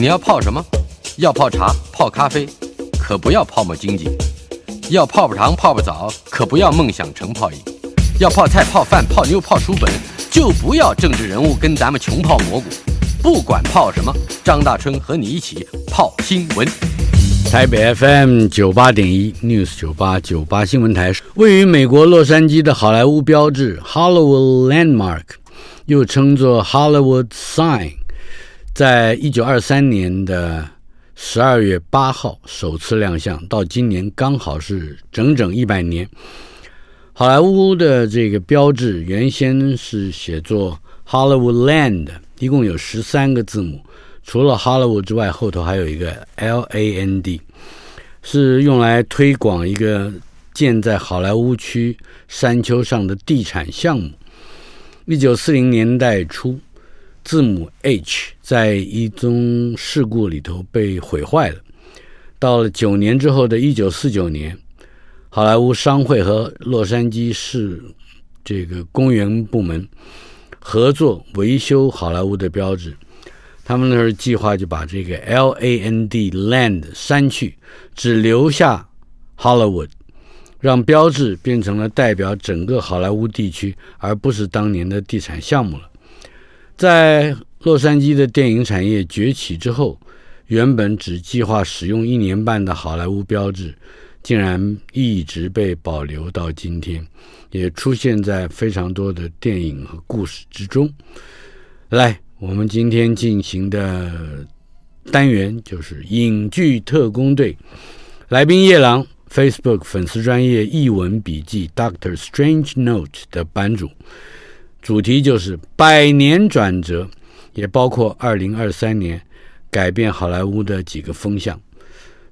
你要泡什么？要泡茶、泡咖啡，可不要泡沫经济；要泡泡糖、泡泡澡，可不要梦想成泡影；要泡菜、泡饭、泡妞、泡书本，就不要政治人物跟咱们穷泡蘑菇。不管泡什么，张大春和你一起泡新闻。台北 FM 九八点一 News 九八九八新闻台，位于美国洛杉矶的好莱坞标志 Hollywood Landmark，又称作 Hollywood Sign，在一九二三年的十二月八号首次亮相，到今年刚好是整整一百年。好莱坞的这个标志原先是写作 Hollywood Land，一共有十三个字母。除了 Hollywood 之外，后头还有一个 L A N D，是用来推广一个建在好莱坞区山丘上的地产项目。一九四零年代初，字母 H 在一宗事故里头被毁坏了。到了九年之后的一九四九年，好莱坞商会和洛杉矶市这个公园部门合作维修好莱坞的标志。他们那时候计划就把这个 L A N D Land 删去，只留下 Hollywood，让标志变成了代表整个好莱坞地区，而不是当年的地产项目了。在洛杉矶的电影产业崛起之后，原本只计划使用一年半的好莱坞标志，竟然一直被保留到今天，也出现在非常多的电影和故事之中。来。我们今天进行的单元就是影剧特工队，来宾夜郎，Facebook 粉丝专业译文笔记 Doctor Strange Note 的版主，主题就是百年转折，也包括二零二三年改变好莱坞的几个风向。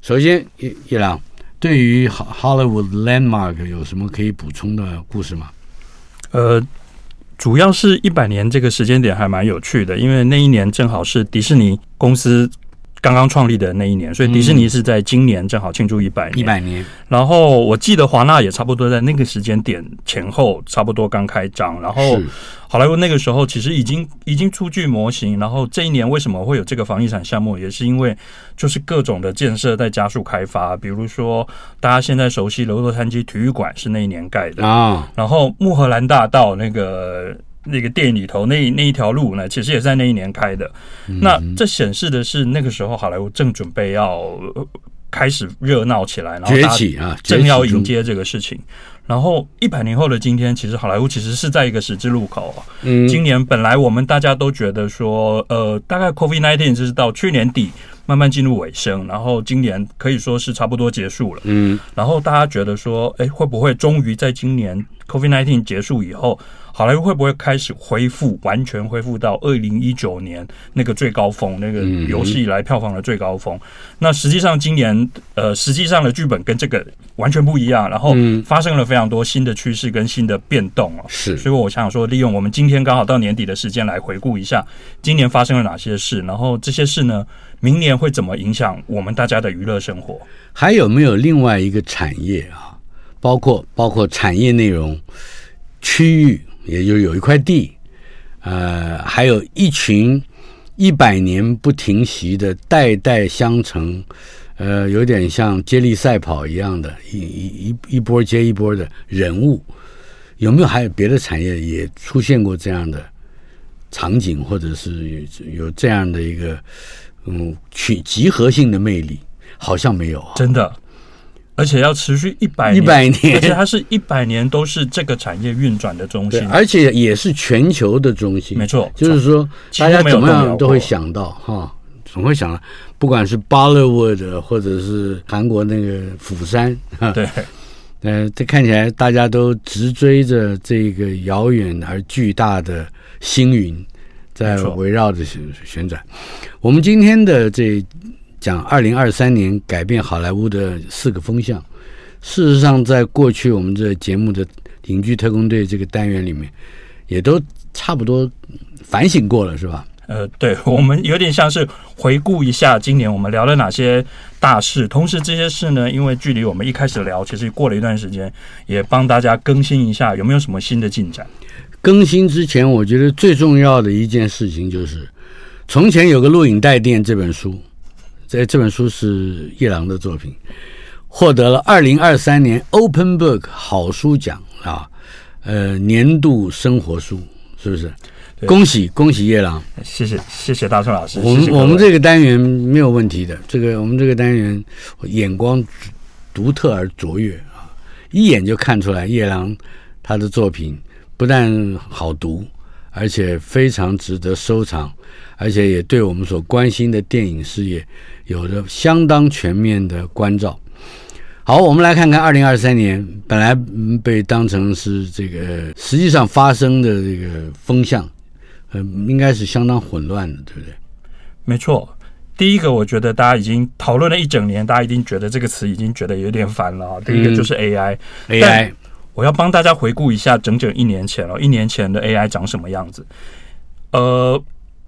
首先，叶叶郎对于 Hollywood Landmark 有什么可以补充的故事吗？呃。主要是一百年这个时间点还蛮有趣的，因为那一年正好是迪士尼公司刚刚创立的那一年，所以迪士尼是在今年正好庆祝一百年。一百年。然后我记得华纳也差不多在那个时间点前后差不多刚开张，然后好莱坞那个时候其实已经已经出具模型，然后这一年为什么会有这个房地产项目，也是因为就是各种的建设在加速开发，比如说大家现在熟悉的洛杉矶体育馆是那一年盖的啊，然后穆荷兰大道那个。那个电影里头那那一条路呢，其实也是在那一年开的。那这显示的是那个时候好莱坞正准备要开始热闹起来，然后崛起啊，正要迎接这个事情。然后一百年后的今天，其实好莱坞其实是在一个十字路口。嗯，今年本来我们大家都觉得说，呃，大概 COVID nineteen 就是到去年底慢慢进入尾声，然后今年可以说是差不多结束了。嗯，然后大家觉得说，哎，会不会终于在今年 COVID-19 结束以后，好莱坞会不会开始恢复，完全恢复到二零一九年那个最高峰，那个有史以来票房的最高峰？那实际上今年，呃，实际上的剧本跟这个完全不一样，然后发生了非常多新的趋势跟新的变动啊。是，所以我想说，利用我们今天刚好到年底的时间来回顾一下今年发生了哪些事，然后这些事呢，明年会怎么影响我们大家的娱乐生活？还有没有另外一个产业啊？包括包括产业内容、区域。也就有一块地，呃，还有一群一百年不停息的代代相承，呃，有点像接力赛跑一样的，一一一一波接一波的人物，有没有还有别的产业也出现过这样的场景，或者是有这样的一个嗯群集合性的魅力？好像没有啊，真的。而且要持续一百一百年，而且它是一百年都是这个产业运转的中心，而且也是全球的中心。没错，就是说大家怎么样都会想到哈，总会想到，不管是 Bollywood 或者是韩国那个釜山，对，呃，这看起来大家都直追着这个遥远而巨大的星云，在围绕着旋旋转。我们今天的这。讲二零二三年改变好莱坞的四个风向，事实上，在过去我们这节目的影剧特工队这个单元里面，也都差不多反省过了，是吧？呃，对，我们有点像是回顾一下今年我们聊了哪些大事，同时这些事呢，因为距离我们一开始聊其实过了一段时间，也帮大家更新一下有没有什么新的进展。更新之前，我觉得最重要的一件事情就是。从前有个录影带店这本书，这这本书是叶郎的作品，获得了二零二三年 Open Book 好书奖啊，呃，年度生活书是不是？恭喜恭喜叶郎，谢谢谢谢大春老师。我们我们这个单元没有问题的，这个我们这个单元眼光独特而卓越啊，一眼就看出来叶郎他的作品不但好读，而且非常值得收藏，而且也对我们所关心的电影事业有着相当全面的关照。好，我们来看看二零二三年本来被当成是这个实际上发生的这个风向。呃，应该是相当混乱的，对不对？没错，第一个，我觉得大家已经讨论了一整年，大家一定觉得这个词已经觉得有点烦了。第一个就是 AI，AI，嗯，AI 我要帮大家回顾一下整整一年前了，一年前的 AI 长什么样子？呃，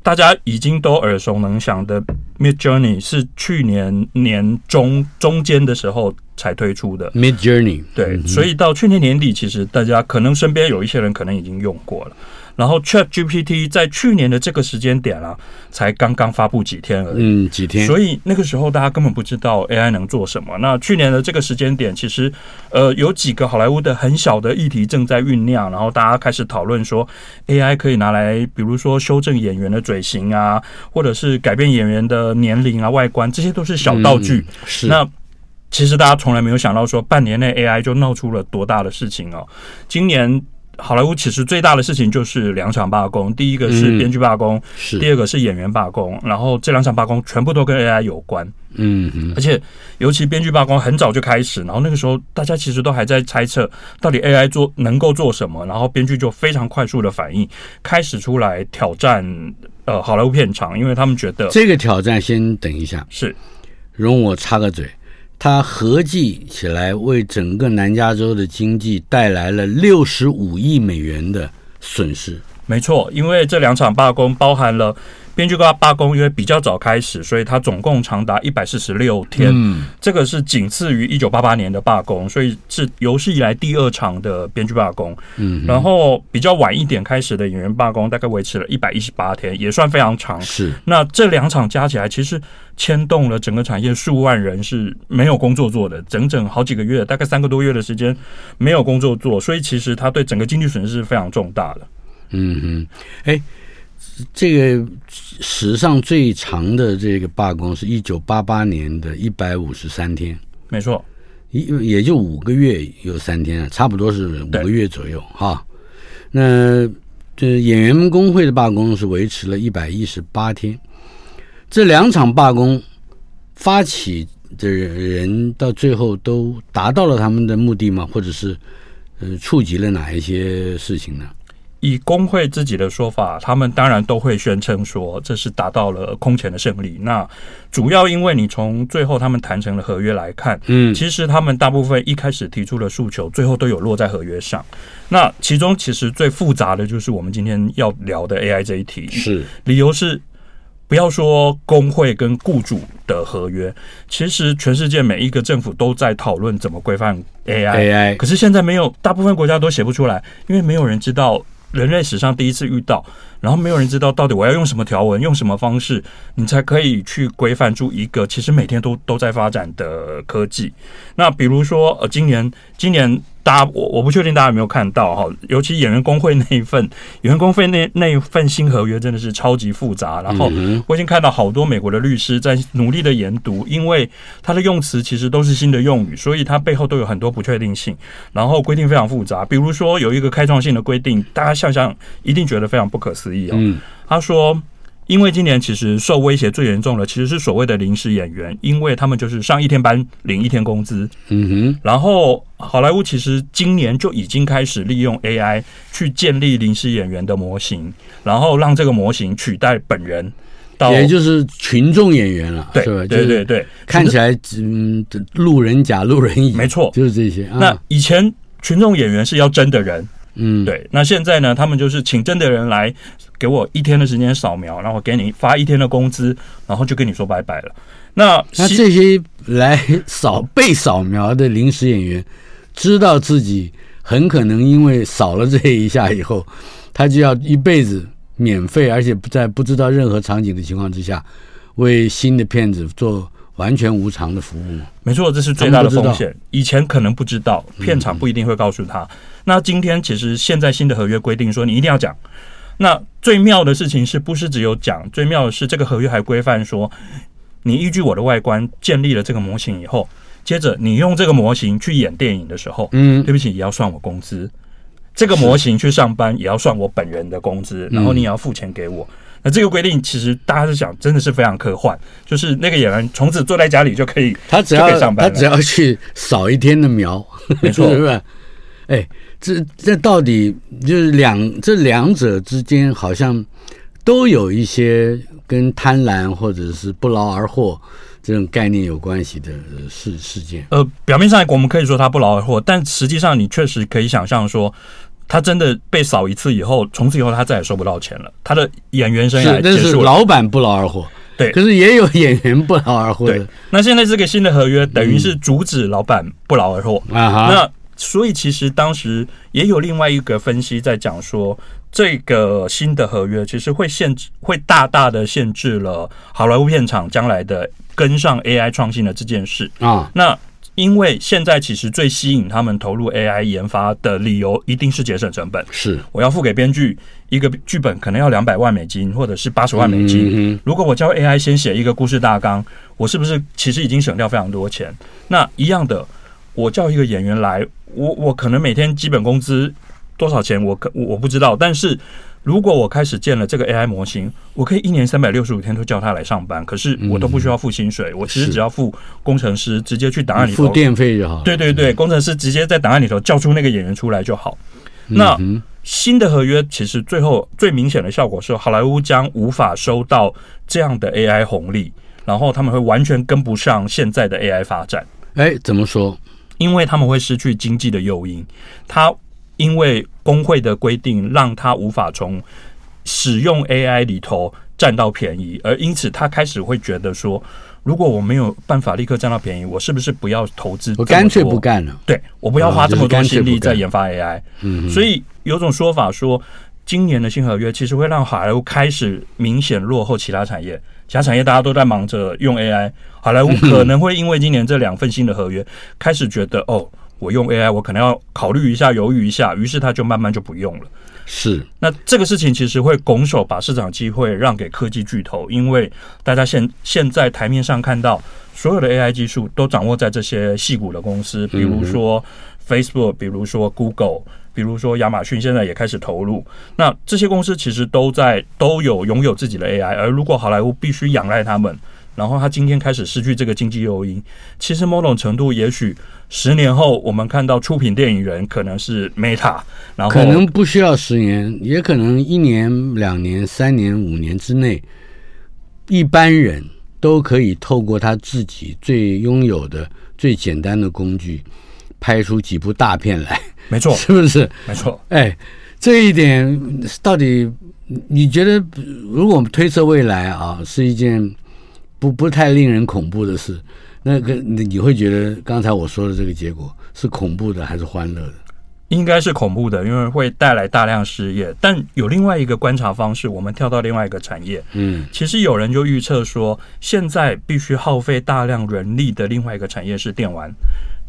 大家已经都耳熟能详的 Midjourney 是去年年中中间的时候才推出的 Midjourney，对，嗯，所以到去年年底，其实大家可能身边有一些人可能已经用过了。然后 ChatGPT 在去年的这个时间点啊，才刚刚发布几天而已。嗯，几天。所以那个时候大家根本不知道 AI 能做什么。那去年的这个时间点，其实呃有几个好莱坞的很小的议题正在酝酿，然后大家开始讨论说 AI 可以拿来，比如说修正演员的嘴型啊，或者是改变演员的年龄啊、外观，这些都是小道具。嗯、是。那其实大家从来没有想到说，半年内 AI 就闹出了多大的事情哦。今年。好莱坞其实最大的事情就是两场罢工，第一个是编剧罢工，嗯、是。第二个是演员罢工，然后这两场罢工全部都跟 AI 有关。嗯嗯，而且尤其编剧罢工很早就开始，然后那个时候大家其实都还在猜测到底 AI 做能够做什么，然后编剧就非常快速的反应，开始出来挑战呃好莱坞片场，因为他们觉得这个挑战先等一下，是。容我插个嘴。它合计起来为整个南加州的经济带来了六十五亿美元的损失。没错，因为这两场罢工包含了。编剧罢罢工，因为比较早开始，所以它总共长达一百四十六天。嗯，这个是仅次于一九八八年的罢工，所以是有史以来第二场的编剧罢工。嗯，然后比较晚一点开始的演员罢工，大概维持了一百一十八天，也算非常长。是，那这两场加起来，其实牵动了整个产业数万人是没有工作做的，整整好几个月，大概三个多月的时间没有工作做，所以其实它对整个经济损失是非常重大的。嗯嗯，哎。这个史上最长的这个罢工是一九八八年的一百五十三天，没错，一也就五个月有三天啊，差不多是五个月左右哈。那这演员们工会的罢工是维持了一百一十八天。这两场罢工发起的人到最后都达到了他们的目的吗？或者是呃触及了哪一些事情呢？以工会自己的说法，他们当然都会宣称说这是达到了空前的胜利。那主要因为你从最后他们谈成的合约来看，嗯，其实他们大部分一开始提出的诉求，最后都有落在合约上。那其中其实最复杂的就是我们今天要聊的 AI 这一题，是理由是不要说工会跟雇主的合约，其实全世界每一个政府都在讨论怎么规范 AI，AI，可是现在没有，大部分国家都写不出来，因为没有人知道。人类史上第一次遇到，然后没有人知道到底我要用什么条文，用什么方式，你才可以去规范出一个其实每天都都在发展的科技。那比如说，呃，今年今年。大家，我我不确定大家有没有看到哈，尤其演员工会那一份演员工会那那一份新合约真的是超级复杂。然后我已经看到好多美国的律师在努力的研读，因为它的用词其实都是新的用语，所以它背后都有很多不确定性。然后规定非常复杂，比如说有一个开创性的规定，大家想想一定觉得非常不可思议哦。他说。因为今年其实受威胁最严重的其实是所谓的临时演员，因为他们就是上一天班领一天工资。嗯哼。然后好莱坞其实今年就已经开始利用 AI 去建立临时演员的模型，然后让这个模型取代本人，也就是群众演员了，对吧？对对对，看起来嗯，路人甲、路人乙，没错，就是这些。那以前群众演员是要真的人。嗯，对。那现在呢？他们就是请真的人来给我一天的时间扫描，然后给你发一天的工资，然后就跟你说拜拜了。那那这些来扫 被扫描的临时演员，知道自己很可能因为扫了这一下以后，他就要一辈子免费，而且不在不知道任何场景的情况之下，为新的骗子做完全无偿的服务。没错，这是最大的风险。以前可能不知道，片场不一定会告诉他。嗯、那今天其实现在新的合约规定说，你一定要讲。那最妙的事情是不是只有讲？最妙的是这个合约还规范说，你依据我的外观建立了这个模型以后，接着你用这个模型去演电影的时候，嗯，对不起，也要算我工资。这个模型去上班也要算我本人的工资，然后你也要付钱给我。那这个规定其实大家是想，真的是非常科幻，就是那个演员从此坐在家里就可以，他只要上班，他只要去扫一天的苗，没错，是不是？哎。这这到底就是两这两者之间好像都有一些跟贪婪或者是不劳而获这种概念有关系的事事件。呃，表面上我们可以说他不劳而获，但实际上你确实可以想象说，他真的被扫一次以后，从此以后他再也收不到钱了。他的演员生涯结束了。是，老板不劳而获，对，可是也有演员不劳而获的。对，那现在这个新的合约等于是阻止老板不劳而获、嗯、啊哈。那所以，其实当时也有另外一个分析在讲说，这个新的合约其实会限制，会大大的限制了好莱坞片场将来的跟上 AI 创新的这件事啊。那因为现在其实最吸引他们投入 AI 研发的理由，一定是节省成本。是，我要付给编剧一个剧本，可能要两百万美金，或者是八十万美金。如果我叫 AI 先写一个故事大纲，我是不是其实已经省掉非常多钱？那一样的。我叫一个演员来，我我可能每天基本工资多少钱，我可我不知道。但是如果我开始建了这个 AI 模型，我可以一年三百六十五天都叫他来上班，可是我都不需要付薪水，我其实只要付工程师直接去档案里头付电费就好。对对对，工程师直接在档案里头叫出那个演员出来就好。那新的合约其实最后最明显的效果是，好莱坞将无法收到这样的 AI 红利，然后他们会完全跟不上现在的 AI 发展。哎，怎么说？因为他们会失去经济的诱因，他因为工会的规定，让他无法从使用 AI 里头占到便宜，而因此他开始会觉得说，如果我没有办法立刻占到便宜，我是不是不要投资？我干脆不干了。对，我不要花这么多心力在研发 AI。嗯，所以有种说法说，今年的新合约其实会让好莱坞开始明显落后其他产业。其他产业大家都在忙着用 AI，好莱坞可能会因为今年这两份新的合约，开始觉得哦，我用 AI，我可能要考虑一下，犹豫一下，于是他就慢慢就不用了。是，那这个事情其实会拱手把市场机会让给科技巨头，因为大家现现在台面上看到所有的 AI 技术都掌握在这些细股的公司，比如说 Facebook，比如说 Google。比如说亚马逊现在也开始投入，那这些公司其实都在都有拥有自己的 AI，而如果好莱坞必须仰赖他们，然后他今天开始失去这个经济诱因，其实某种程度，也许十年后我们看到出品电影人可能是 Meta，然后可能不需要十年，也可能一年、两年、三年、五年之内，一般人都可以透过他自己最拥有的最简单的工具，拍出几部大片来。没错，是不是？没错。哎，这一点到底你觉得，如果我们推测未来啊，是一件不不太令人恐怖的事，那个你你会觉得刚才我说的这个结果是恐怖的还是欢乐的？应该是恐怖的，因为会带来大量失业。但有另外一个观察方式，我们跳到另外一个产业。嗯，其实有人就预测说，现在必须耗费大量人力的另外一个产业是电玩。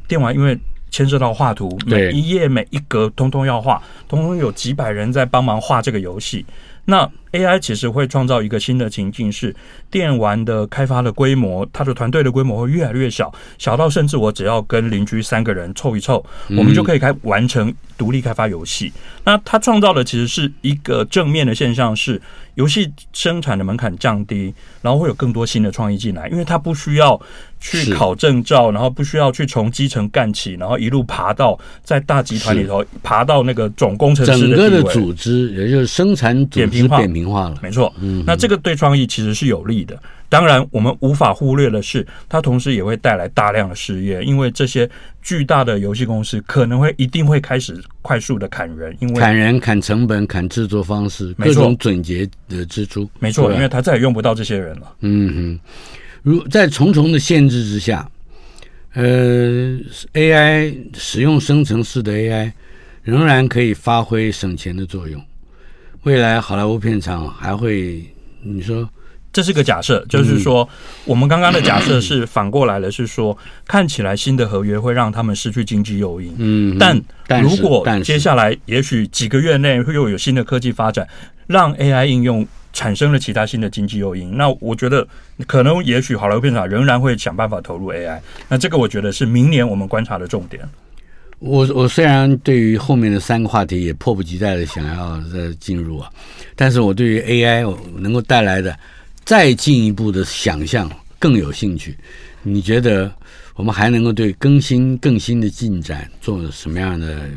电玩因为牵涉到画图，每一页每一格通通要画，通通有几百人在帮忙画这个游戏。那 AI 其实会创造一个新的情境，是电玩的开发的规模，它的团队的规模会越来越小，小到甚至我只要跟邻居三个人凑一凑，我们就可以开完成独立开发游戏。那它创造的其实是一个正面的现象，是游戏生产的门槛降低，然后会有更多新的创意进来，因为它不需要。去考证照，然后不需要去从基层干起，然后一路爬到在大集团里头爬到那个总工程师的。整个的组织也就是生产组织扁平化了，没错。嗯，那这个对创意其实是有利的。当然，我们无法忽略的是，它同时也会带来大量的失业，因为这些巨大的游戏公司可能会一定会开始快速的砍人，因为砍人、砍成本、砍制作方式，各种总结的支出。没错，因为他再也用不到这些人了。嗯哼。如在重重的限制之下，呃，AI 使用生成式的 AI 仍然可以发挥省钱的作用。未来好莱坞片场还会？你说？这是个假设，就是说，我们刚刚的假设是反过来了，是说，看起来新的合约会让他们失去经济诱因。嗯，但如果接下来也许几个月内会又有新的科技发展，让 AI 应用产生了其他新的经济诱因，那我觉得可能也许好莱坞片场仍然会想办法投入 AI。那这个我觉得是明年我们观察的重点。我我虽然对于后面的三个话题也迫不及待的想要再进入啊，但是我对于 AI 能够带来的。再进一步的想象更有兴趣，你觉得我们还能够对更新更新的进展做什么样的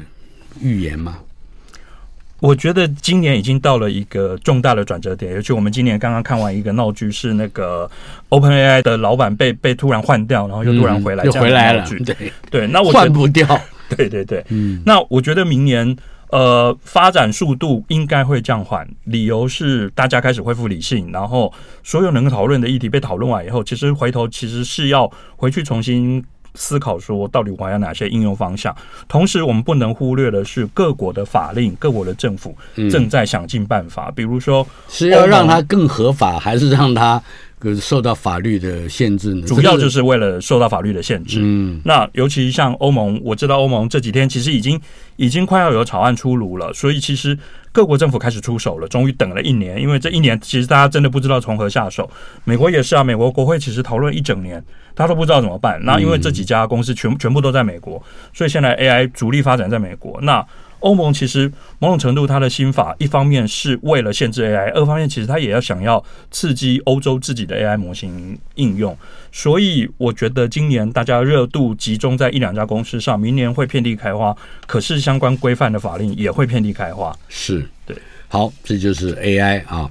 预言吗？我觉得今年已经到了一个重大的转折点，尤其我们今年刚刚看完一个闹剧，是那个 OpenAI 的老板被被突然换掉，然后又突然回来，嗯、又回来了。对对，那我换不掉。对对对，嗯，那我觉得明年。呃，发展速度应该会降缓，理由是大家开始恢复理性，然后所有能够讨论的议题被讨论完以后，其实回头其实是要回去重新思考说，到底我还有哪些应用方向。同时，我们不能忽略的是，各国的法令、各国的政府正在想尽办法，比如说是要让它更合法，还是让它。受到法律的限制呢，主要就是为了受到法律的限制。嗯，那尤其像欧盟，我知道欧盟这几天其实已经已经快要有草案出炉了，所以其实各国政府开始出手了。终于等了一年，因为这一年其实大家真的不知道从何下手。美国也是啊，美国国会其实讨论一整年，他都不知道怎么办。那因为这几家公司全全部都在美国，所以现在 AI 主力发展在美国。那欧盟其实某种程度，它的新法一方面是为了限制 AI，二方面其实它也要想要刺激欧洲自己的 AI 模型应用。所以我觉得今年大家热度集中在一两家公司上，明年会遍地开花。可是相关规范的法令也会遍地开花。是对，好，这就是 AI 啊。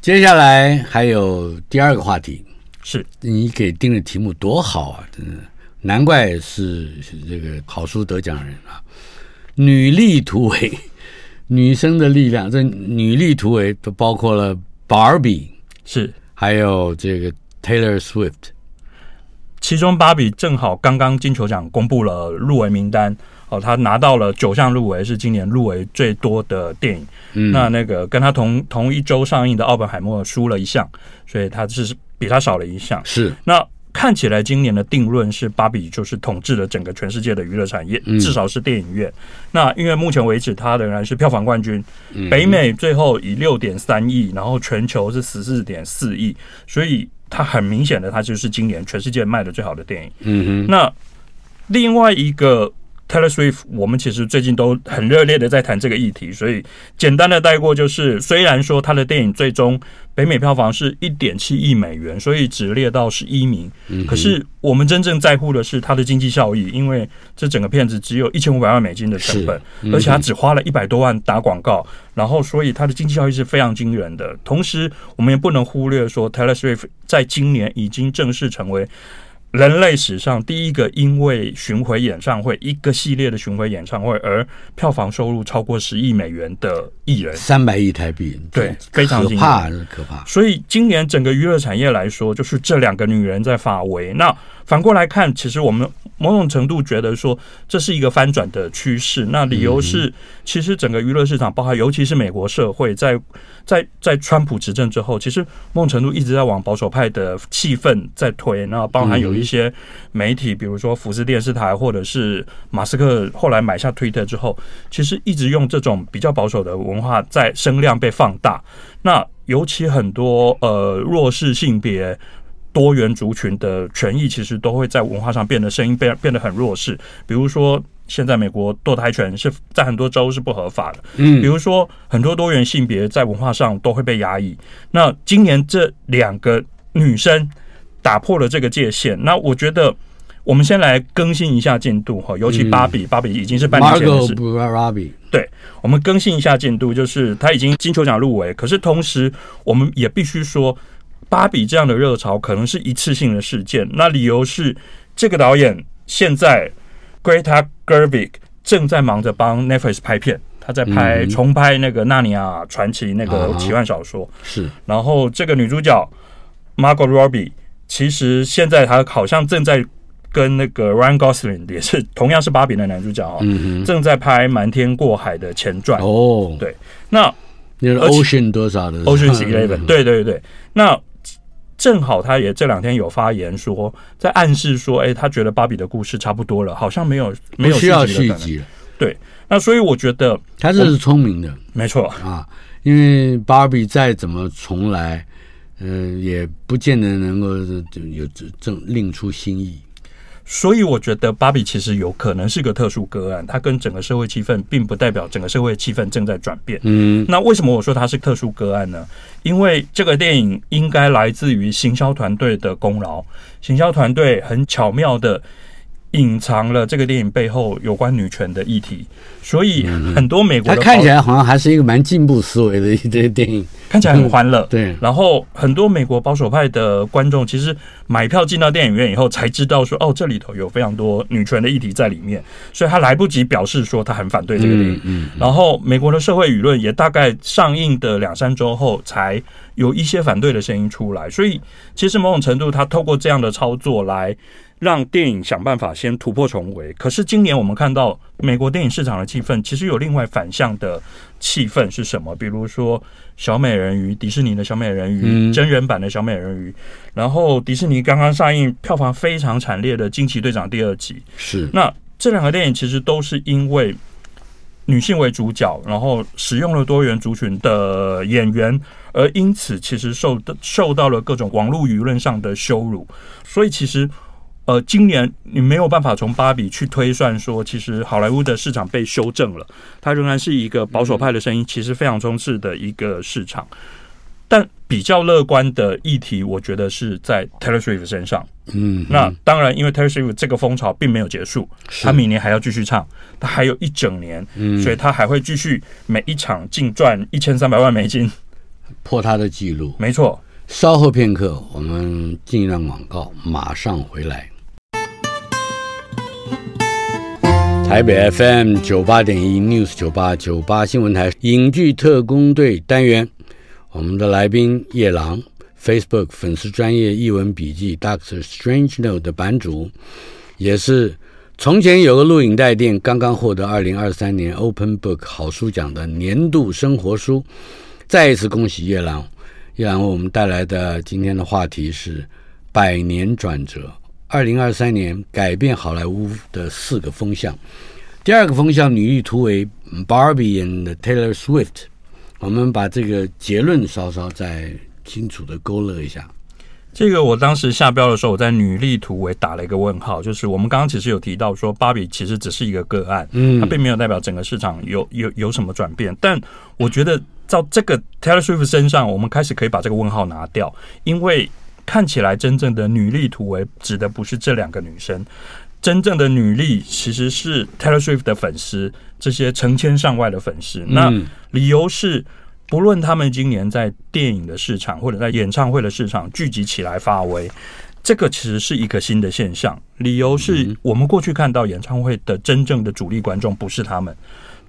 接下来还有第二个话题，是你给定的题目多好啊！真的，难怪是这个好书得奖人啊。女力突围，女生的力量。这女力突围都包括了 Barbie，是，还有这个 Taylor Swift。其中 Barbie 正好刚刚金球奖公布了入围名单，哦，她拿到了九项入围，是今年入围最多的电影。嗯，那那个跟她同同一周上映的奥本海默输了一项，所以她是比她少了一项。是，那。看起来今年的定论是芭比就是统治了整个全世界的娱乐产业，至少是电影院。那因为目前为止它仍然是票房冠军，北美最后以六点三亿，然后全球是十四点四亿，所以它很明显的它就是今年全世界卖的最好的电影。嗯哼。那另外一个。Taylor Swift，我们其实最近都很热烈的在谈这个议题，所以简单的带过就是，虽然说他的电影最终北美票房是一点七亿美元，所以只列到十一名，可是我们真正在乎的是它的经济效益，因为这整个片子只有一千五百万美金的成本，而且他只花了一百多万打广告，然后所以它的经济效益是非常惊人的。同时，我们也不能忽略说，Taylor Swift 在今年已经正式成为。人类史上第一个因为巡回演唱会，一个系列的巡回演唱会而票房收入超过十亿美元的艺人，三百亿台币，对，非常可怕，可怕。所以今年整个娱乐产业来说，就是这两个女人在发威。那反过来看，其实我们某种程度觉得说，这是一个翻转的趋势。那理由是，其实整个娱乐市场，包括尤其是美国社会，在在在川普执政之后，其实某种程度一直在往保守派的气氛在推。那包含有一些媒体，比如说福斯电视台，或者是马斯克后来买下推特之后，其实一直用这种比较保守的文化在声量被放大。那尤其很多呃弱势性别。多元族群的权益其实都会在文化上变得声音变变得很弱势。比如说，现在美国堕胎权是在很多州是不合法的。嗯，比如说很多多元性别在文化上都会被压抑。那今年这两个女生打破了这个界限。那我觉得我们先来更新一下进度哈，尤其芭比，芭比已经是半年前的事。对，我们更新一下进度，就是她已经金球奖入围，可是同时我们也必须说。芭比这样的热潮可能是一次性的事件，那理由是这个导演现在 Greta Gerwig 正在忙着帮 Netflix 拍片，他在拍重拍那个《纳尼亚传奇》那个奇幻小说，是。然后这个女主角 Margot Robbie 其实现在她好像正在跟那个 Ryan Gosling 也是同样是芭比的男主角哦，正在拍《瞒天过海》的前传哦。对，那。那个 Ocean 多少的 Ocean Eleven，对对对。那正好他也这两天有发言说，在暗示说，哎，他觉得芭比的故事差不多了，好像没有没有需要续集了。对，那所以我觉得他这是聪明的，没错 啊，因为芭比再怎么重来，嗯、呃，也不见得能够有正另出新意。所以我觉得芭比其实有可能是个特殊个案，它跟整个社会气氛并不代表整个社会气氛正在转变。嗯，那为什么我说它是特殊个案呢？因为这个电影应该来自于行销团队的功劳，行销团队很巧妙的。隐藏了这个电影背后有关女权的议题，所以很多美国看起来好像还是一个蛮进步思维的一这个电影，看起来很欢乐、嗯。对，然后很多美国保守派的观众其实买票进到电影院以后才知道说，哦，这里头有非常多女权的议题在里面，所以他来不及表示说他很反对这个电影。嗯，然后美国的社会舆论也大概上映的两三周后才有一些反对的声音出来，所以其实某种程度他透过这样的操作来。让电影想办法先突破重围。可是今年我们看到美国电影市场的气氛，其实有另外反向的气氛是什么？比如说小美人鱼，迪士尼的小美人鱼，真人版的小美人鱼。然后迪士尼刚刚上映，票房非常惨烈的《惊奇队长》第二集。是。那这两个电影其实都是因为女性为主角，然后使用了多元族群的演员，而因此其实受受到了各种网络舆论上的羞辱。所以其实。呃，今年你没有办法从芭比去推算说，其实好莱坞的市场被修正了，它仍然是一个保守派的声音，其实非常充斥的一个市场。但比较乐观的议题，我觉得是在 Taylor Swift 身上。嗯，那当然，因为 Taylor Swift 这个风潮并没有结束，他明年还要继续唱，他还有一整年，嗯所以他还会继续每一场净赚一千三百万美金，破他的记录。没错。稍后片刻，我们进一段广告，马上回来。台北 FM 九八点一 News 九八九八新闻台影剧特工队单元，我们的来宾叶朗，Facebook 粉丝专业译文笔记 Doctor Strange Note 的版主，也是从前有个录影带店刚刚获得二零二三年 Open Book 好书奖的年度生活书，再一次恭喜叶朗，叶朗为我们带来的今天的话题是百年转折。二零二三年改变好莱坞的四个风向，第二个风向女力突围，Barbie and Taylor Swift。我们把这个结论稍稍再清楚的勾勒一下。这个我当时下标的时候，我在女力突围打了一个问号，就是我们刚刚其实有提到说，芭比其实只是一个个案，嗯，它并没有代表整个市场有有有什么转变。但我觉得照这个 Taylor Swift 身上，我们开始可以把这个问号拿掉，因为。看起来真正的女力突围指的不是这两个女生，真正的女力其实是 Taylor Swift 的粉丝，这些成千上万的粉丝。那理由是，不论他们今年在电影的市场或者在演唱会的市场聚集起来发威，这个其实是一个新的现象。理由是我们过去看到演唱会的真正的主力观众不是他们。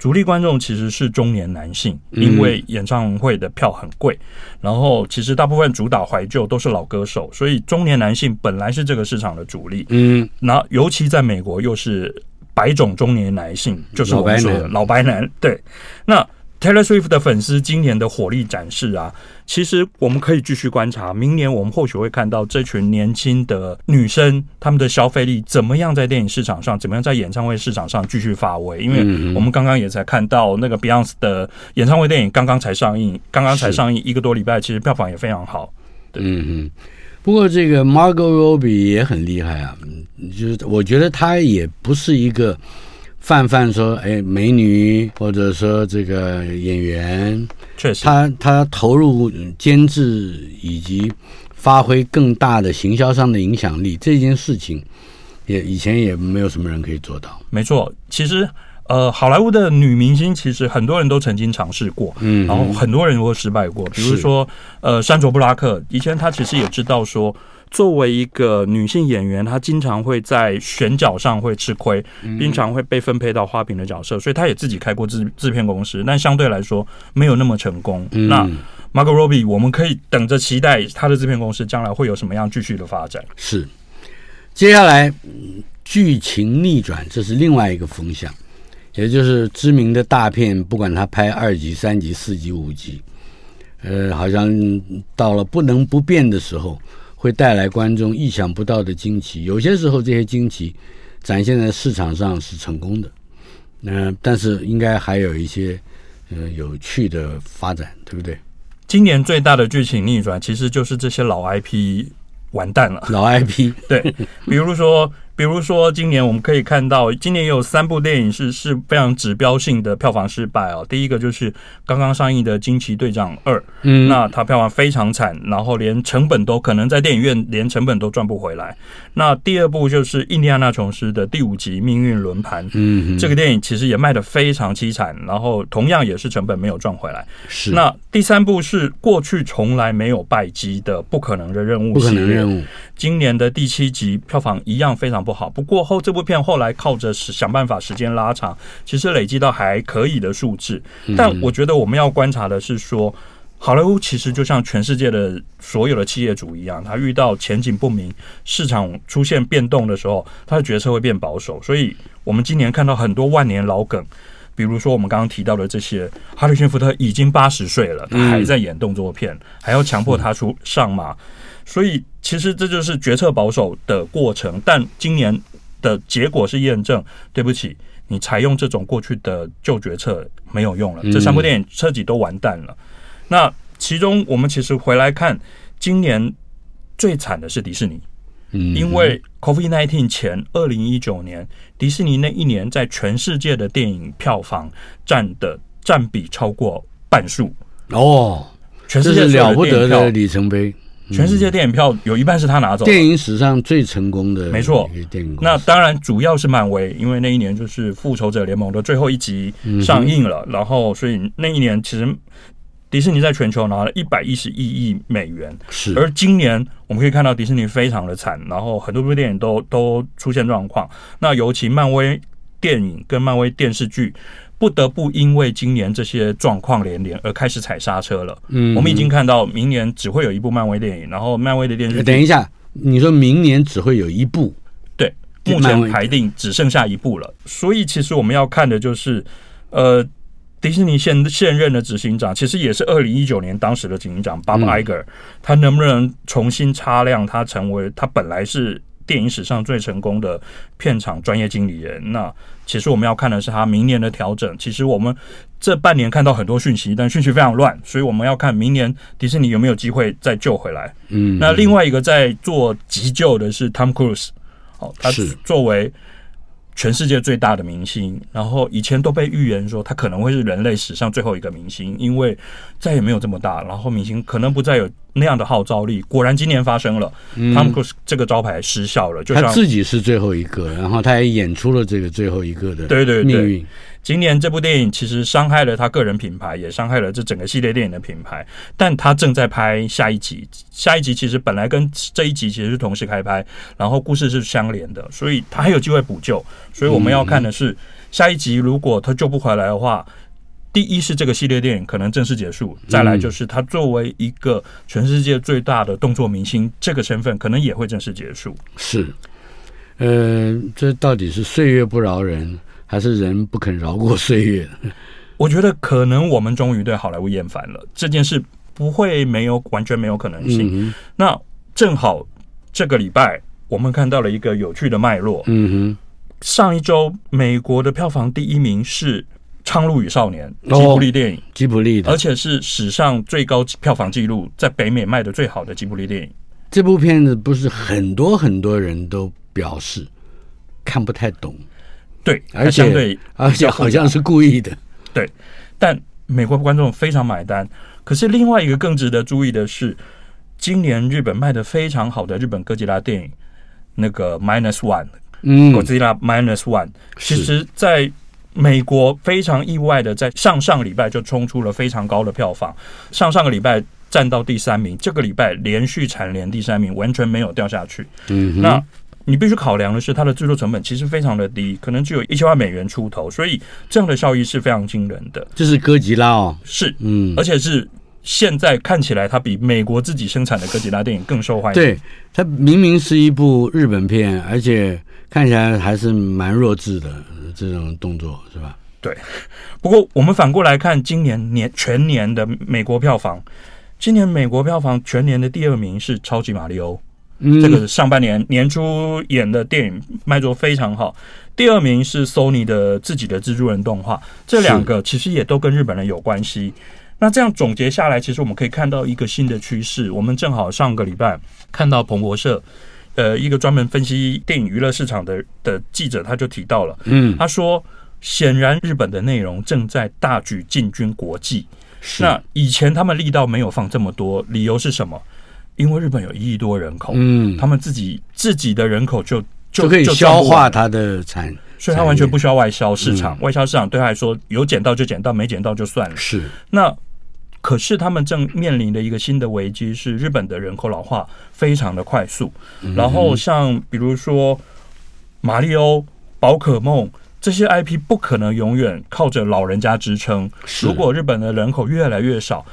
主力观众其实是中年男性，因为演唱会的票很贵，然后其实大部分主打怀旧都是老歌手，所以中年男性本来是这个市场的主力。嗯，那尤其在美国又是白种中年男性，就是我们说的老白男。对，那。Taylor Swift 的粉丝今年的火力展示啊，其实我们可以继续观察，明年我们或许会看到这群年轻的女生，她们的消费力怎么样在电影市场上，怎么样在演唱会市场上继续发威。因为我们刚刚也才看到那个 Beyonce 的演唱会电影刚刚才上映，刚刚才上映一个多礼拜，其实票房也非常好。对，嗯嗯。不过这个 Margot Robbie 也很厉害啊，就是我觉得她也不是一个。泛泛说，哎，美女，或者说这个演员，确实，他他投入监制以及发挥更大的行销上的影响力，这件事情也以前也没有什么人可以做到。没错，其实呃，好莱坞的女明星其实很多人都曾经尝试过，嗯，然后很多人都失败过，比如说呃，山卓布拉克，以前他其实也知道说。作为一个女性演员，她经常会在选角上会吃亏，经常会被分配到花瓶的角色，所以她也自己开过制制片公司，但相对来说没有那么成功。那 Margot Robbie，我们可以等着期待她的制片公司将来会有什么样继续的发展。是，接下来剧情逆转，这是另外一个风向。也就是知名的大片，不管他拍二级、三级、四级、五级，呃，好像到了不能不变的时候，会带来观众意想不到的惊奇。有些时候，这些惊奇展现在市场上是成功的，嗯、呃、但是应该还有一些呃有趣的发展，对不对？今年最大的剧情逆转，其实就是这些老 IP 完蛋了。老 IP 对，比如说。比如说，今年我们可以看到，今年也有三部电影是是非常指标性的票房失败哦。第一个就是刚刚上映的《惊奇队长二》，嗯，那它票房非常惨，然后连成本都可能在电影院连成本都赚不回来。那第二部就是印第安纳琼斯的第五集《命运轮盘》，嗯，这个电影其实也卖得非常凄惨，然后同样也是成本没有赚回来。是。那第三部是过去从来没有败绩的《不可能的任务》，不可能任务。今年的第七集票房一样非常不好，不过后这部片后来靠着想办法时间拉长，其实累积到还可以的数字。但我觉得我们要观察的是说，好莱坞其实就像全世界的所有的企业主一样，他遇到前景不明、市场出现变动的时候，他的决策会变保守。所以我们今年看到很多万年老梗，比如说我们刚刚提到的这些，哈里逊福特已经八十岁了，他还在演动作片，还要强迫他出上马。所以，其实这就是决策保守的过程。但今年的结果是验证，对不起，你采用这种过去的旧决策没有用了。这三部电影彻底都完蛋了。那其中，我们其实回来看，今年最惨的是迪士尼，因为 COVID-19 前，二零一九年，迪士尼那一年在全世界的电影票房占的占比超过半数。哦，全世界了不得的里程碑。全世界电影票有一半是他拿走，电影史上最成功的，没错。那当然主要是漫威，因为那一年就是《复仇者联盟》的最后一集上映了，然后所以那一年其实迪士尼在全球拿了一百一十一亿美元。是，而今年我们可以看到迪士尼非常的惨，然后很多部电影都都出现状况。那尤其漫威电影跟漫威电视剧。不得不因为今年这些状况连连而开始踩刹车了。嗯，我们已经看到明年只会有一部漫威电影，然后漫威的电视剧。等一下，你说明年只会有一部？对，目前排定只剩下一部了。所以其实我们要看的就是，呃，迪士尼现现任的执行长，其实也是二零一九年当时的执行长 Bob Iger，他能不能重新擦亮他成为他本来是。电影史上最成功的片场专业经理人，那其实我们要看的是他明年的调整。其实我们这半年看到很多讯息，但讯息非常乱，所以我们要看明年迪士尼有没有机会再救回来。嗯，那另外一个在做急救的是 Tom Cruise，好，他是作为。全世界最大的明星，然后以前都被预言说他可能会是人类史上最后一个明星，因为再也没有这么大，然后明星可能不再有那样的号召力。果然今年发生了，嗯，Tom Cruise 这个招牌失效了，就像他自己是最后一个，然后他也演出了这个最后一个的对对命运。今年这部电影其实伤害了他个人品牌，也伤害了这整个系列电影的品牌。但他正在拍下一集，下一集其实本来跟这一集其实是同时开拍，然后故事是相连的，所以他还有机会补救。所以我们要看的是下一集，如果他救不回来的话，第一是这个系列电影可能正式结束，再来就是他作为一个全世界最大的动作明星这个身份，可能也会正式结束。是，呃，这到底是岁月不饶人？还是人不肯饶过岁月。我觉得可能我们终于对好莱坞厌烦了，这件事不会没有完全没有可能性。嗯、那正好这个礼拜我们看到了一个有趣的脉络。嗯哼，上一周美国的票房第一名是《苍鹭与少年》吉卜力电影，吉卜力的，而且是史上最高票房纪录，在北美卖的最好的吉卜力电影。这部片子不是很多很多人都表示看不太懂。对，而且对，而且好像是故意的。对，但美国观众非常买单。可是另外一个更值得注意的是，今年日本卖的非常好的日本哥吉拉电影，那个 Minus One，嗯，Godzilla Minus One，其实在美国非常意外的，在上上个礼拜就冲出了非常高的票房，上上个礼拜站到第三名，这个礼拜连续蝉联第三名，完全没有掉下去。嗯，那。你必须考量的是，它的制作成本其实非常的低，可能只有一千万美元出头，所以这样的效益是非常惊人的。这是哥吉拉哦，是，嗯，而且是现在看起来，它比美国自己生产的哥吉拉电影更受欢迎。对，它明明是一部日本片，而且看起来还是蛮弱智的这种动作，是吧？对。不过我们反过来看，今年年全年的美国票房，今年美国票房全年的第二名是《超级马里奥》。嗯，这个上半年年初演的电影卖座非常好。第二名是 Sony 的自己的蜘蛛人动画，这两个其实也都跟日本人有关系。那这样总结下来，其实我们可以看到一个新的趋势。我们正好上个礼拜看到彭博社，呃，一个专门分析电影娱乐市场的的记者，他就提到了，嗯，他说，显然日本的内容正在大举进军国际。那以前他们力道没有放这么多，理由是什么？因为日本有一亿多人口，嗯，他们自己自己的人口就就，就可以消化它的产，所以他完全不需要外销市场。外销市场对他来说，有捡到就捡到，没捡到就算了。是那。可是他们正面临的一个新的危机是日本的人口老化非常的快速，然后像比如说马里欧、宝可梦这些 IP 不可能永远靠着老人家支撑。如果日本的人口越来越少，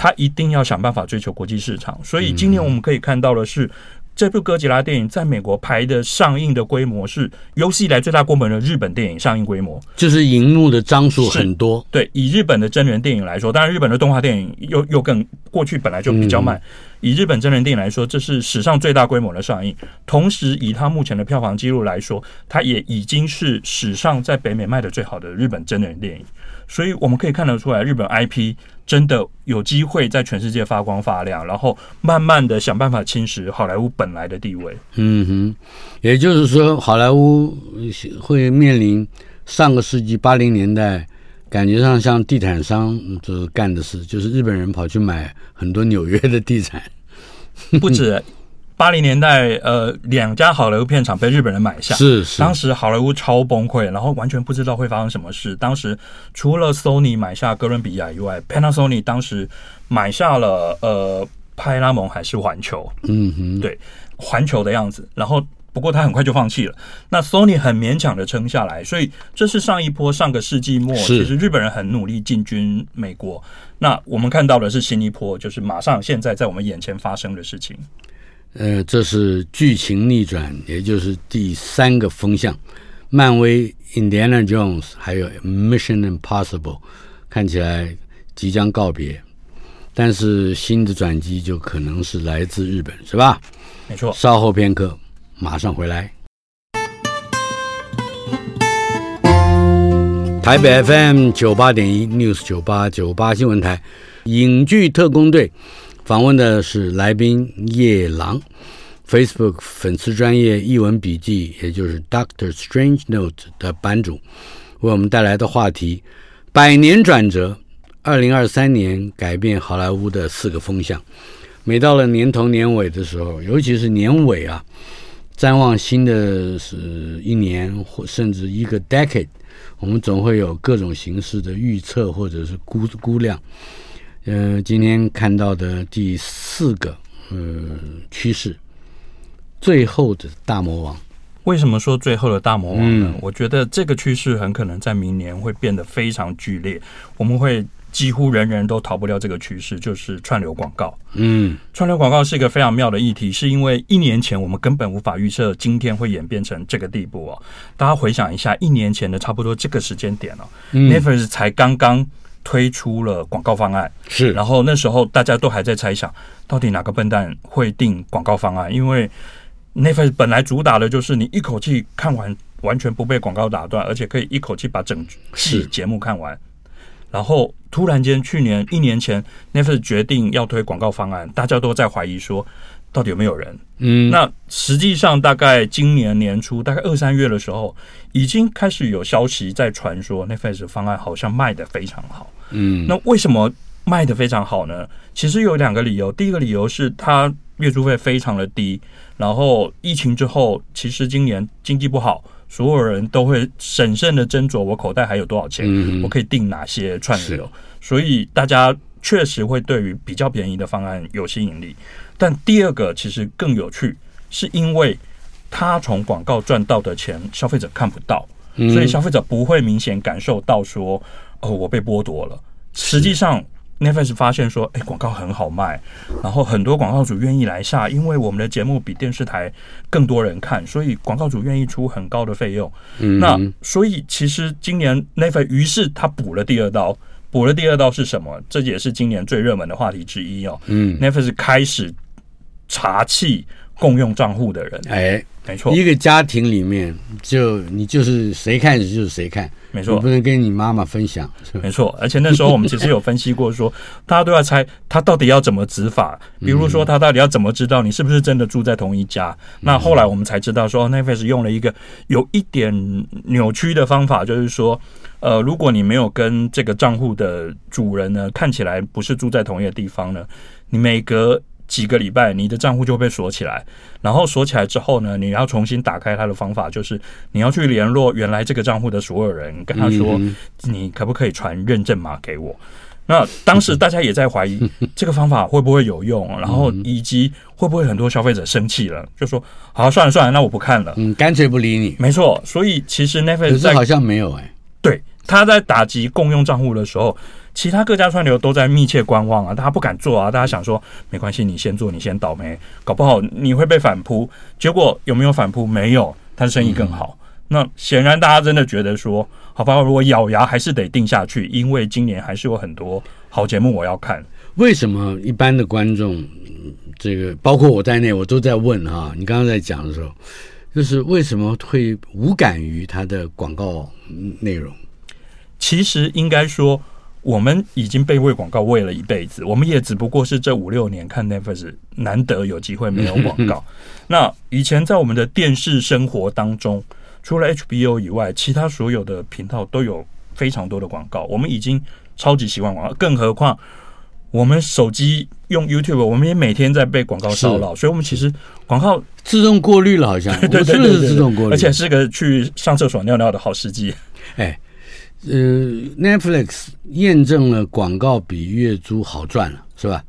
他一定要想办法追求国际市场。所以今年我们可以看到的是。这部哥吉拉电影在美国排的上映的规模是有史以来最大规模的日本电影上映规模，就是荧幕的张数很多。对，以日本的真人电影来说，当然日本的动画电影又又更过去本来就比较慢。以日本真人电影来说，这是史上最大规模的上映。同时，以它目前的票房记录来说，它也已经是史上在北美卖的最好的日本真人电影。所以我们可以看得出来，日本 IP 真的有机会在全世界发光发亮，然后慢慢的想办法侵蚀好莱坞本来的地位。嗯哼，也就是说，好莱坞会面临上个世纪八零年代感觉上像地产商这干的事，就是日本人跑去买很多纽约的地产，不止。八零年代，呃，两家好莱坞片厂被日本人买下，是是。当时好莱坞超崩溃，然后完全不知道会发生什么事。当时除了 Sony 买下哥伦比亚以外，Panasonic 当时买下了呃派拉蒙还是环球，嗯哼，对，环球的样子。然后不过他很快就放弃了。那 Sony 很勉强的撑下来，所以这是上一波上个世纪末，其实日本人很努力进军美国。那我们看到的是新一波，就是马上现在在我们眼前发生的事情。呃，这是剧情逆转，也就是第三个风向。漫威、Indiana Jones 还有 Mission Impossible 看起来即将告别，但是新的转机就可能是来自日本，是吧？没错。稍后片刻，马上回来。台北 FM 九八点一 News 九八九八新闻台，影剧特工队。访问的是来宾夜郎，Facebook 粉丝专业译文笔记，也就是 Doctor Strange Note 的版主，为我们带来的话题：百年转折，二零二三年改变好莱坞的四个风向。每到了年头年尾的时候，尤其是年尾啊，展望新的是一年或甚至一个 decade，我们总会有各种形式的预测或者是估估量。呃，今天看到的第四个嗯趋势，最后的大魔王。为什么说最后的大魔王呢？嗯，我觉得这个趋势很可能在明年会变得非常剧烈，我们会几乎人人都逃不掉这个趋势，就是串流广告。嗯，串流广告是一个非常妙的议题，是因为一年前我们根本无法预测今天会演变成这个地步哦。大家回想一下，一年前的差不多这个时间点哦，嗯，Netflix 才刚刚。推出了广告方案，是，然后那时候大家都还在猜想，到底哪个笨蛋会定广告方案？因为 Netflix 本来主打的就是你一口气看完，完全不被广告打断，而且可以一口气把整季节目看完。然后突然间，去年一年前 Netflix 决定要推广告方案，大家都在怀疑说。到底有没有人？嗯，那实际上大概今年年初，大概二三月的时候，已经开始有消息在传说，Netflix 方案好像卖的非常好。嗯，那为什么卖的非常好呢？其实有两个理由。第一个理由是它月租费非常的低，然后疫情之后，其实今年经济不好，所有人都会审慎的斟酌我口袋还有多少钱，我可以订哪些串流，所以大家确实会对于比较便宜的方案有吸引力。但第二个其实更有趣，是因为他从广告赚到的钱，消费者看不到，所以消费者不会明显感受到说，哦，我被剥夺了。实际上，Netflix 发现说，哎，广告很好卖，然后很多广告主愿意来下，因为我们的节目比电视台更多人看，所以广告主愿意出很高的费用。嗯，那所以其实今年 Netflix 于是他补了第二刀，补了第二刀是什么？这也是今年最热门的话题之一哦。嗯，Netflix 开始查器共用账户的人。哎。没错，一个家庭里面就你就是谁看就是谁看，没错，你不能跟你妈妈分享，没错。而且那时候我们其实有分析过说，说大家都要猜他到底要怎么执法，比如说他到底要怎么知道你是不是真的住在同一家。嗯、那后来我们才知道说，Netflix 用了一个有一点扭曲的方法，就是说，呃，如果你没有跟这个账户的主人呢看起来不是住在同一个地方呢，你每隔几个礼拜，你的账户就会被锁起来。然后锁起来之后呢，你要重新打开它的方法就是，你要去联络原来这个账户的所有人，跟他说，你可不可以传认证码给我？那当时大家也在怀疑这个方法会不会有用，然后以及会不会很多消费者生气了，就说，好，算了算了，那我不看了，嗯，干脆不理你。没错，所以其实 Netflix 好像没有哎、欸，对，他在打击共用账户的时候。其他各家串流都在密切观望啊，大家不敢做啊，大家想说没关系，你先做，你先倒霉，搞不好你会被反扑。结果有没有反扑？没有，他的生意更好。嗯、那显然大家真的觉得说，好吧，我咬牙还是得定下去，因为今年还是有很多好节目我要看。为什么一般的观众，这个包括我在内，我都在问啊？你刚刚在讲的时候，就是为什么会无感于它的广告内容？其实应该说。我们已经被喂广告喂了一辈子，我们也只不过是这五六年看 Netflix 难得有机会没有广告。那以前在我们的电视生活当中，除了 HBO 以外，其他所有的频道都有非常多的广告。我们已经超级习惯广告，更何况我们手机用 YouTube，我们也每天在被广告骚扰，所以我们其实广告自动过滤了，好像 对对对，对，自动过滤，而且是个去上厕所尿尿的好时机。哎。呃，Netflix 验证了广告比月租好赚了，是吧？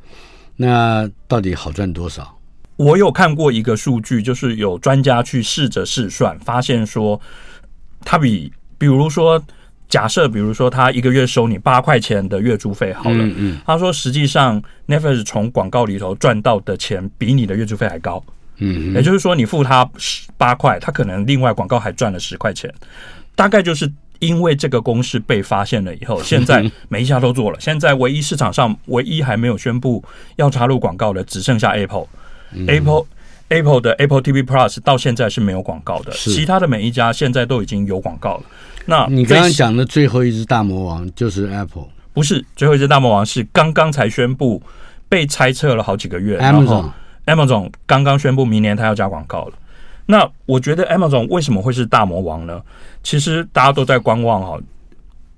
那到底好赚多少？我有看过一个数据，就是有专家去试着试算，发现说，他比，比如说，假设，比如说他一个月收你八块钱的月租费，好了，嗯，嗯，他说实际上 Netflix 从广告里头赚到的钱比你的月租费还高，嗯，也就是说你付他十八块，他可能另外广告还赚了十块钱，大概就是。因为这个公式被发现了以后，现在每一家都做了。现在唯一市场上唯一还没有宣布要插入广告的，只剩下 Apple。Apple Apple 的 Apple TV Plus 到现在是没有广告的，其他的每一家现在都已经有广告了。那你刚刚讲的最后一只大魔王就是 Apple？不是，最后一只大魔王是刚刚才宣布，被猜测了好几个月。Amazon Amazon 刚刚宣布明年它要加广告了。那我觉得 Amazon 为什么会是大魔王呢？其实大家都在观望哈，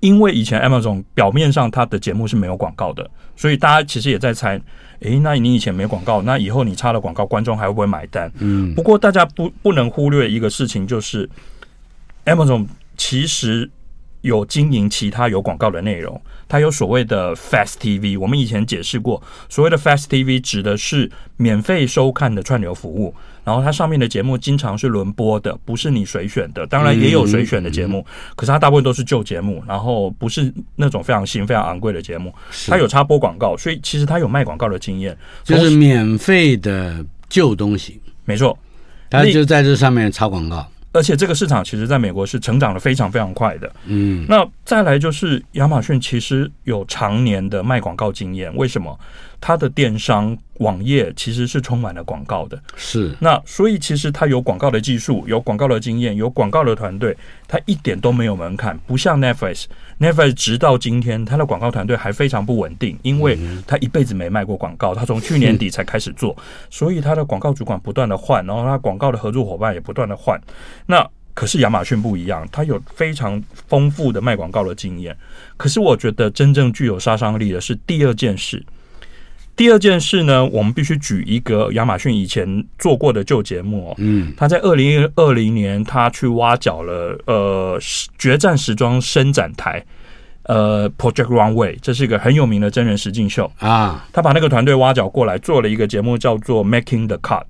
因为以前 Amazon 表面上它的节目是没有广告的，所以大家其实也在猜，诶，那你以前没广告，那以后你插了广告，观众还会不会买单？嗯。不过大家不不能忽略一个事情，就是 Amazon 其实有经营其他有广告的内容，它有所谓的 Fast TV，我们以前解释过，所谓的 Fast TV 指的是免费收看的串流服务。然后它上面的节目经常是轮播的，不是你随选的。当然也有随选的节目，可是它大部分都是旧节目，然后不是那种非常新、非常昂贵的节目。它有插播广告，所以其实它有卖广告的经验，就是免费的旧东西。没错，它就在这上面插广告。而且这个市场其实在美国是成长的非常非常快的。嗯，那再来就是亚马逊其实有常年的卖广告经验，为什么？它的电商网页其实是充满了广告的，是那所以其实它有广告的技术，有广告的经验，有广告的团队，它一点都没有门槛，不像 Netflix，Netflix 直到今天它的广告团队还非常不稳定，因为它一辈子没卖过广告，它从去年底才开始做，所以它的广告主管不断的换，然后它广告的合作伙伴也不断的换。那可是亚马逊不一样，它有非常丰富的卖广告的经验。可是我觉得真正具有杀伤力的是第二件事。第二件事呢，我们必须举一个亚马逊以前做过的旧节目哦。嗯，他在二零二零年，他去挖角了呃决战时装伸展台，呃 Project Runway，这是一个很有名的真人实境秀啊。他把那个团队挖角过来，做了一个节目叫做 Making the Cut。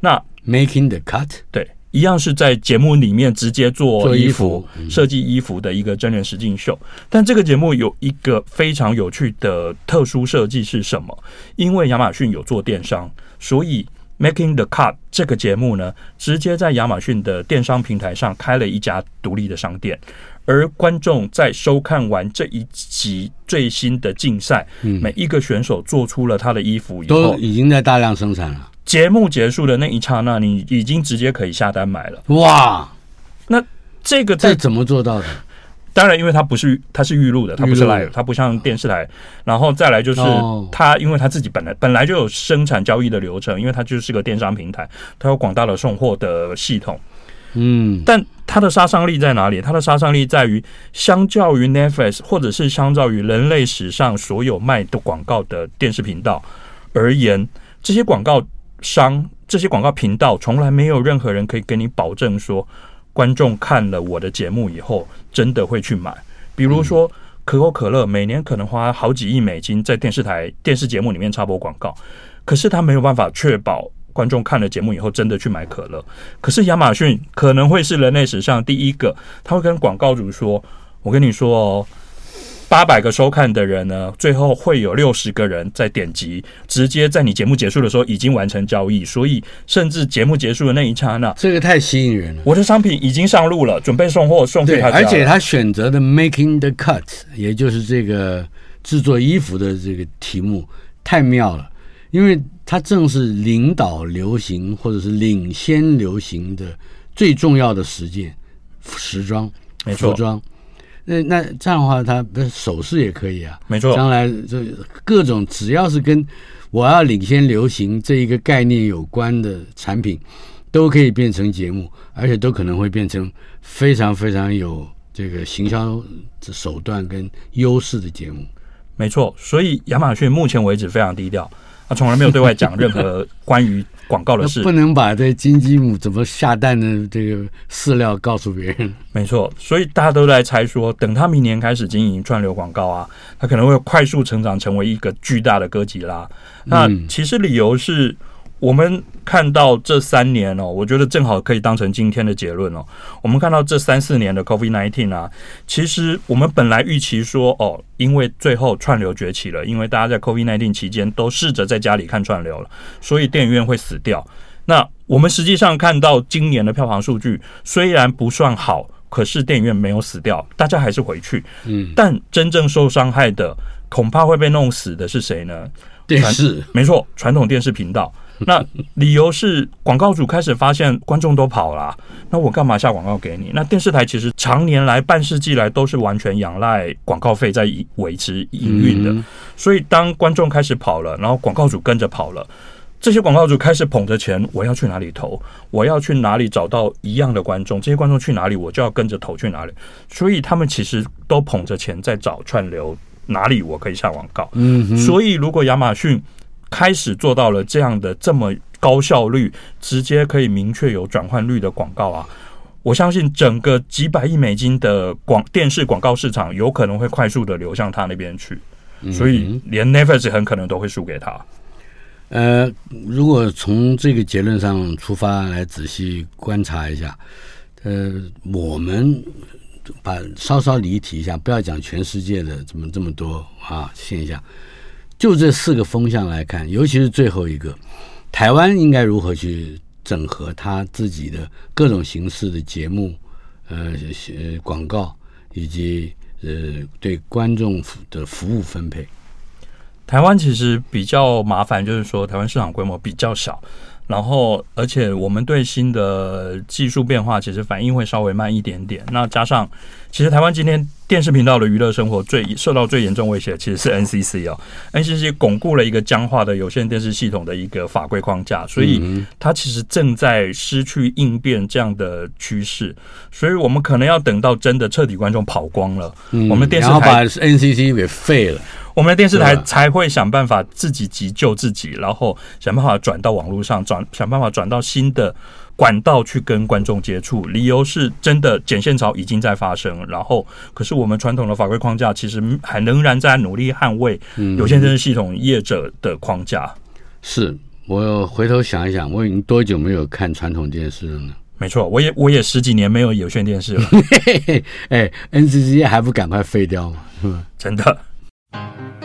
那 Making the Cut，对。一样是在节目里面直接做衣服、设计衣服的一个真人实境秀。但这个节目有一个非常有趣的特殊设计是什么？因为亚马逊有做电商，所以 Making the Cut 这个节目呢，直接在亚马逊的电商平台上开了一家独立的商店。而观众在收看完这一集最新的竞赛，每一个选手做出了他的衣服以后，都已经在大量生产了。节目结束的那一刹那，你已经直接可以下单买了。哇，那这个这怎么做到的？当然，因为它不是它是预录的，它不是 live，它不像电视台。然后再来就是它，因为它自己本来本来就有生产交易的流程，因为它就是个电商平台，它有广大的送货的系统。嗯，但它的杀伤力在哪里？它的杀伤力在于，相较于 Netflix，或者是相较于人类史上所有卖的广告的电视频道而言，这些广告商、这些广告频道，从来没有任何人可以给你保证说，观众看了我的节目以后，真的会去买。比如说，可口可乐每年可能花好几亿美金在电视台电视节目里面插播广告，可是他没有办法确保。观众看了节目以后，真的去买可乐。可是亚马逊可能会是人类史上第一个，他会跟广告主说：“我跟你说哦，八百个收看的人呢，最后会有六十个人在点击，直接在你节目结束的时候已经完成交易。所以，甚至节目结束的那一刹那，这个太吸引人了。我的商品已经上路了，准备送货送给他。而且他选择的 Making the Cut，也就是这个制作衣服的这个题目，太妙了。”因为它正是领导流行或者是领先流行的最重要的实践，时装，没错，服装。那那这样的话，它不是首饰也可以啊，没错。将来这各种只要是跟我要领先流行这一个概念有关的产品，都可以变成节目，而且都可能会变成非常非常有这个行销手段跟优势的节目。没错，所以亚马逊目前为止非常低调。他从来没有对外讲任何关于广告的事，不能把这金鸡母怎么下蛋的这个饲料告诉别人。没错，所以大家都在猜说，等他明年开始经营串流广告啊，他可能会快速成长，成为一个巨大的歌吉拉。那其实理由是。我们看到这三年哦，我觉得正好可以当成今天的结论哦。我们看到这三四年的 COVID nineteen 啊，其实我们本来预期说哦，因为最后串流崛起了，因为大家在 COVID nineteen 期间都试着在家里看串流了，所以电影院会死掉。那我们实际上看到今年的票房数据虽然不算好，可是电影院没有死掉，大家还是回去。嗯，但真正受伤害的恐怕会被弄死的是谁呢？电视，没错，传统电视频道。那理由是广告主开始发现观众都跑了啊，那我干嘛下广告给你？那电视台其实常年来半世纪来都是完全仰赖广告费在维持营运的，所以当观众开始跑了，然后广告主跟着跑了，这些广告主开始捧着钱，我要去哪里投？我要去哪里找到一样的观众？这些观众去哪里，我就要跟着投去哪里。所以他们其实都捧着钱在找串流哪里我可以下广告。嗯，所以如果亚马逊。开始做到了这样的这么高效率，直接可以明确有转换率的广告啊！我相信整个几百亿美金的广电视广告市场有可能会快速的流向他那边去，所以连 Netflix 很可能都会输给他。呃，如果从这个结论上出发来仔细观察一下，呃，我们把稍稍离题一下，不要讲全世界的怎么这么多啊现象。就这四个风向来看，尤其是最后一个，台湾应该如何去整合他自己的各种形式的节目，呃，呃，广告以及呃对观众的服务分配。台湾其实比较麻烦，就是说台湾市场规模比较小。然后，而且我们对新的技术变化其实反应会稍微慢一点点。那加上，其实台湾今天电视频道的娱乐生活最受到最严重威胁，其实是 NCC 哦。NCC 巩固了一个僵化的有线电视系统的一个法规框架，所以它其实正在失去应变这样的趋势。所以我们可能要等到真的彻底观众跑光了，我们电视台把 NCC 给废了。我们的电视台才会想办法自己急救自己，然后想办法转到网络上，转想办法转到新的管道去跟观众接触。理由是真的剪线潮已经在发生，然后可是我们传统的法规框架其实还仍然在努力捍卫有线电视系统业者的框架。是我回头想一想，我已经多久没有看传统电视了呢？没错，我也我也十几年没有有线电视了。哎，NCC 还不赶快废掉吗？thank you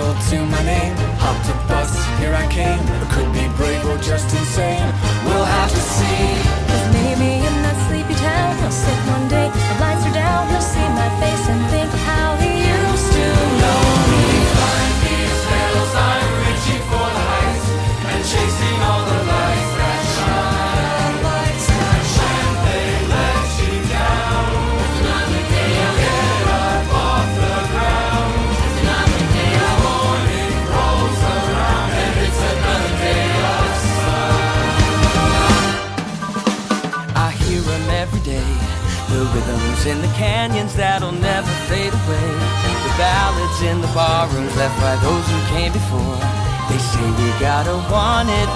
equal to my name.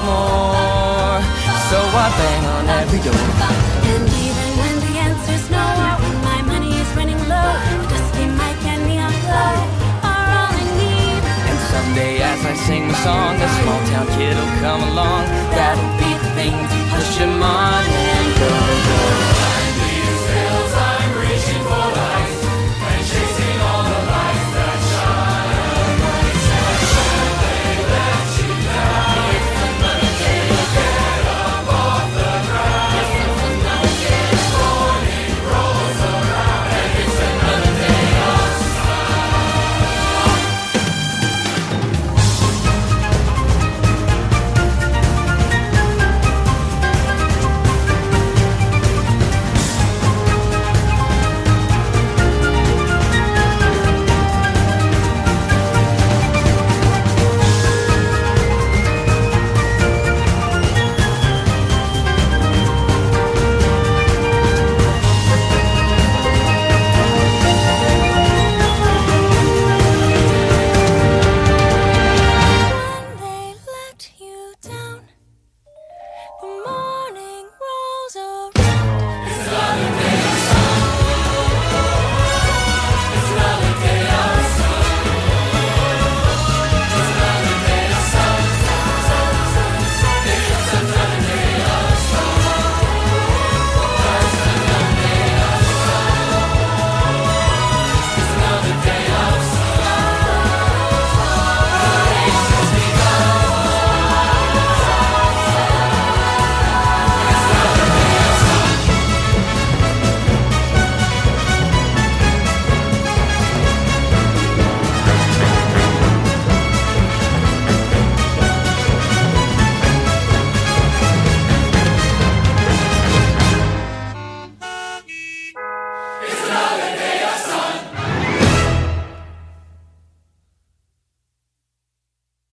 more. So I bang on every door. And even when the answers no, when my money is running low, does he make any love? Are all I need? And someday, as I sing the song, a small town kid'll come along. That'll be the thing to push him on and go, go.